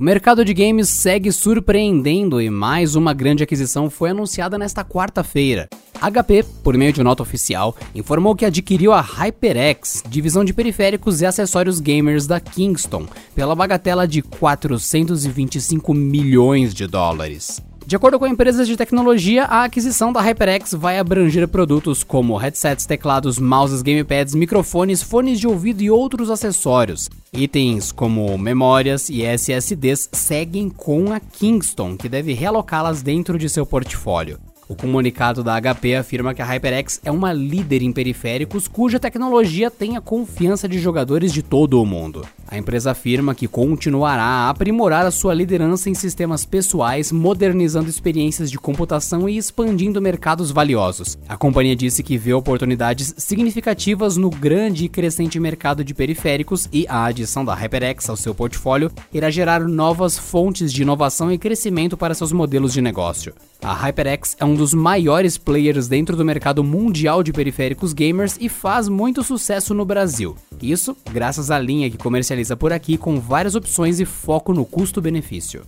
O mercado de games segue surpreendendo e mais uma grande aquisição foi anunciada nesta quarta-feira. HP, por meio de nota oficial, informou que adquiriu a HyperX, divisão de periféricos e acessórios gamers da Kingston, pela bagatela de 425 milhões de dólares. De acordo com empresas de tecnologia, a aquisição da HyperX vai abranger produtos como headsets, teclados, mouses, gamepads, microfones, fones de ouvido e outros acessórios. Itens como memórias e SSDs seguem com a Kingston, que deve realocá-las dentro de seu portfólio. O comunicado da HP afirma que a HyperX é uma líder em periféricos cuja tecnologia tem a confiança de jogadores de todo o mundo. A empresa afirma que continuará a aprimorar a sua liderança em sistemas pessoais, modernizando experiências de computação e expandindo mercados valiosos. A companhia disse que vê oportunidades significativas no grande e crescente mercado de periféricos e a adição da HyperX ao seu portfólio irá gerar novas fontes de inovação e crescimento para seus modelos de negócio. A HyperX é um dos maiores players dentro do mercado mundial de periféricos gamers e faz muito sucesso no Brasil. Isso graças à linha que comercializa por aqui com várias opções e foco no custo-benefício.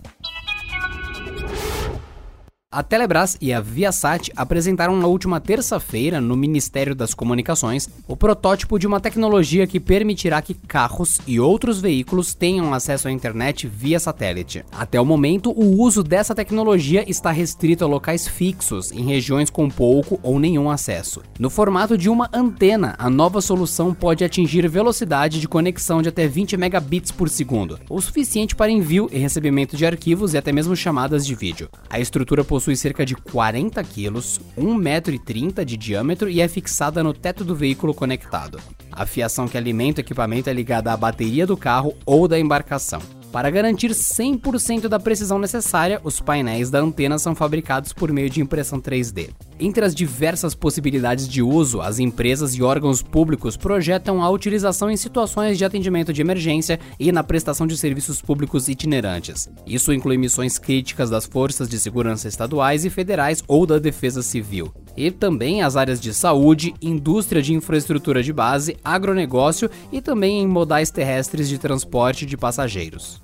A Telebrás e a Viasat apresentaram na última terça-feira, no Ministério das Comunicações, o protótipo de uma tecnologia que permitirá que carros e outros veículos tenham acesso à internet via satélite. Até o momento, o uso dessa tecnologia está restrito a locais fixos, em regiões com pouco ou nenhum acesso. No formato de uma antena, a nova solução pode atingir velocidade de conexão de até 20 megabits por segundo, o suficiente para envio e recebimento de arquivos e até mesmo chamadas de vídeo. A estrutura possui possui cerca de 40 quilos, 1,30m de diâmetro e é fixada no teto do veículo conectado. A fiação que alimenta o equipamento é ligada à bateria do carro ou da embarcação. Para garantir 100% da precisão necessária, os painéis da antena são fabricados por meio de impressão 3D. Entre as diversas possibilidades de uso, as empresas e órgãos públicos projetam a utilização em situações de atendimento de emergência e na prestação de serviços públicos itinerantes. Isso inclui missões críticas das forças de segurança estaduais e federais ou da defesa civil e também as áreas de saúde, indústria de infraestrutura de base, agronegócio e também em modais terrestres de transporte de passageiros.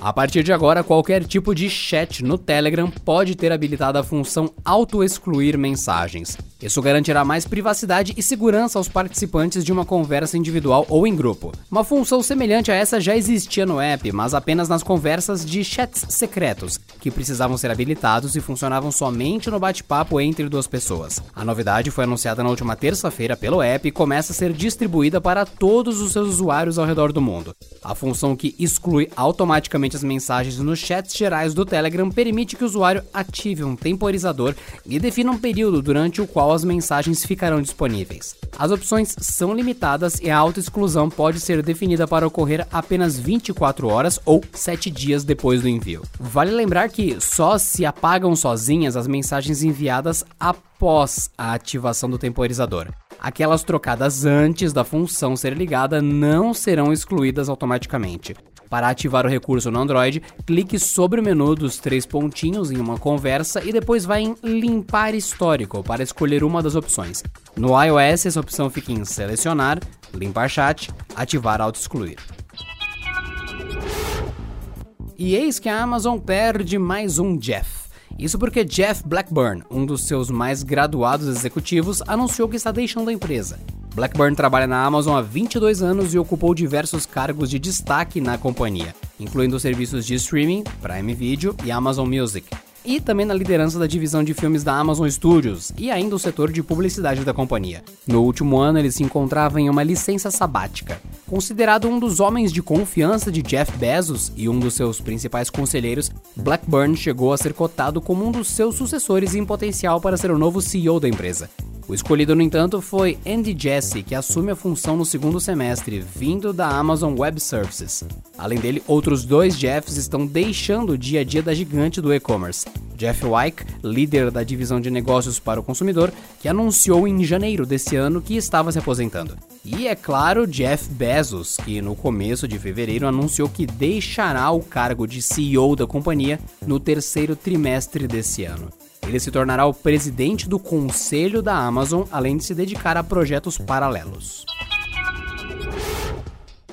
A partir de agora, qualquer tipo de chat no Telegram pode ter habilitada a função auto-excluir mensagens. Isso garantirá mais privacidade e segurança aos participantes de uma conversa individual ou em grupo. Uma função semelhante a essa já existia no app, mas apenas nas conversas de chats secretos, que precisavam ser habilitados e funcionavam somente no bate-papo entre duas pessoas. A novidade foi anunciada na última terça-feira pelo app e começa a ser distribuída para todos os seus usuários ao redor do mundo. A função que exclui automaticamente as mensagens nos chats gerais do Telegram permite que o usuário ative um temporizador e defina um período durante o qual qual as mensagens ficarão disponíveis. As opções são limitadas e a autoexclusão pode ser definida para ocorrer apenas 24 horas ou 7 dias depois do envio. Vale lembrar que só se apagam sozinhas as mensagens enviadas após a ativação do temporizador. Aquelas trocadas antes da função ser ligada não serão excluídas automaticamente. Para ativar o recurso no Android, clique sobre o menu dos três pontinhos em uma conversa e depois vá em Limpar Histórico para escolher uma das opções. No iOS, essa opção fica em Selecionar, Limpar Chat, Ativar Auto-Excluir. E eis que a Amazon perde mais um Jeff. Isso porque Jeff Blackburn, um dos seus mais graduados executivos, anunciou que está deixando a empresa. Blackburn trabalha na Amazon há 22 anos e ocupou diversos cargos de destaque na companhia, incluindo os serviços de streaming, Prime Video e Amazon Music, e também na liderança da divisão de filmes da Amazon Studios e ainda o setor de publicidade da companhia. No último ano, ele se encontrava em uma licença sabática. Considerado um dos homens de confiança de Jeff Bezos e um dos seus principais conselheiros, Blackburn chegou a ser cotado como um dos seus sucessores em potencial para ser o novo CEO da empresa. O escolhido, no entanto, foi Andy Jassy, que assume a função no segundo semestre, vindo da Amazon Web Services. Além dele, outros dois Jeffs estão deixando o dia a dia da gigante do e-commerce. Jeff Wyke, líder da divisão de negócios para o consumidor, que anunciou em janeiro desse ano que estava se aposentando. E é claro, Jeff Bezos, que no começo de fevereiro anunciou que deixará o cargo de CEO da companhia no terceiro trimestre desse ano. Ele se tornará o presidente do conselho da Amazon, além de se dedicar a projetos paralelos.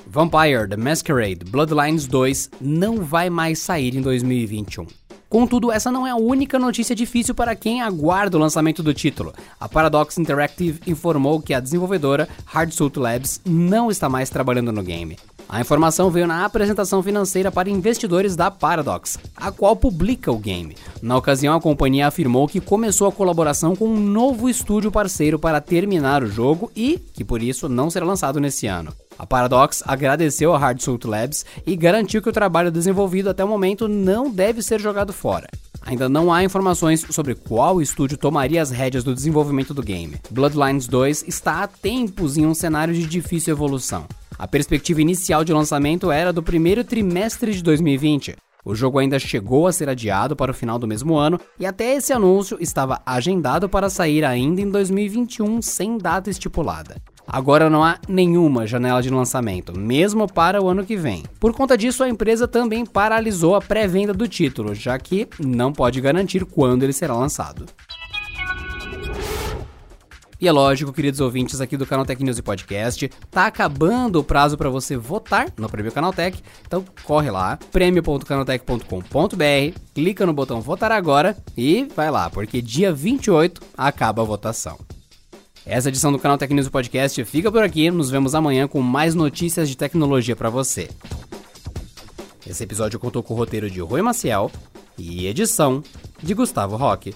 Vampire The Masquerade Bloodlines 2 não vai mais sair em 2021. Contudo, essa não é a única notícia difícil para quem aguarda o lançamento do título. A Paradox Interactive informou que a desenvolvedora Hardsuit Labs não está mais trabalhando no game. A informação veio na apresentação financeira para investidores da Paradox, a qual publica o game. Na ocasião, a companhia afirmou que começou a colaboração com um novo estúdio parceiro para terminar o jogo e que por isso não será lançado nesse ano. A Paradox agradeceu a Hardsuit Labs e garantiu que o trabalho desenvolvido até o momento não deve ser jogado fora. Ainda não há informações sobre qual estúdio tomaria as rédeas do desenvolvimento do game. Bloodlines 2 está há tempos em um cenário de difícil evolução. A perspectiva inicial de lançamento era do primeiro trimestre de 2020. O jogo ainda chegou a ser adiado para o final do mesmo ano e até esse anúncio estava agendado para sair ainda em 2021 sem data estipulada. Agora não há nenhuma janela de lançamento, mesmo para o ano que vem. Por conta disso, a empresa também paralisou a pré-venda do título, já que não pode garantir quando ele será lançado. E é lógico, queridos ouvintes aqui do Canal Tech News e Podcast, tá acabando o prazo para você votar no Prêmio Canaltech. Então corre lá, prêmio.canaltech.com.br, clica no botão votar agora e vai lá, porque dia 28 acaba a votação. Essa edição do canal Tech News Podcast fica por aqui. Nos vemos amanhã com mais notícias de tecnologia para você. Esse episódio contou com o roteiro de Rui Maciel e edição de Gustavo Roque.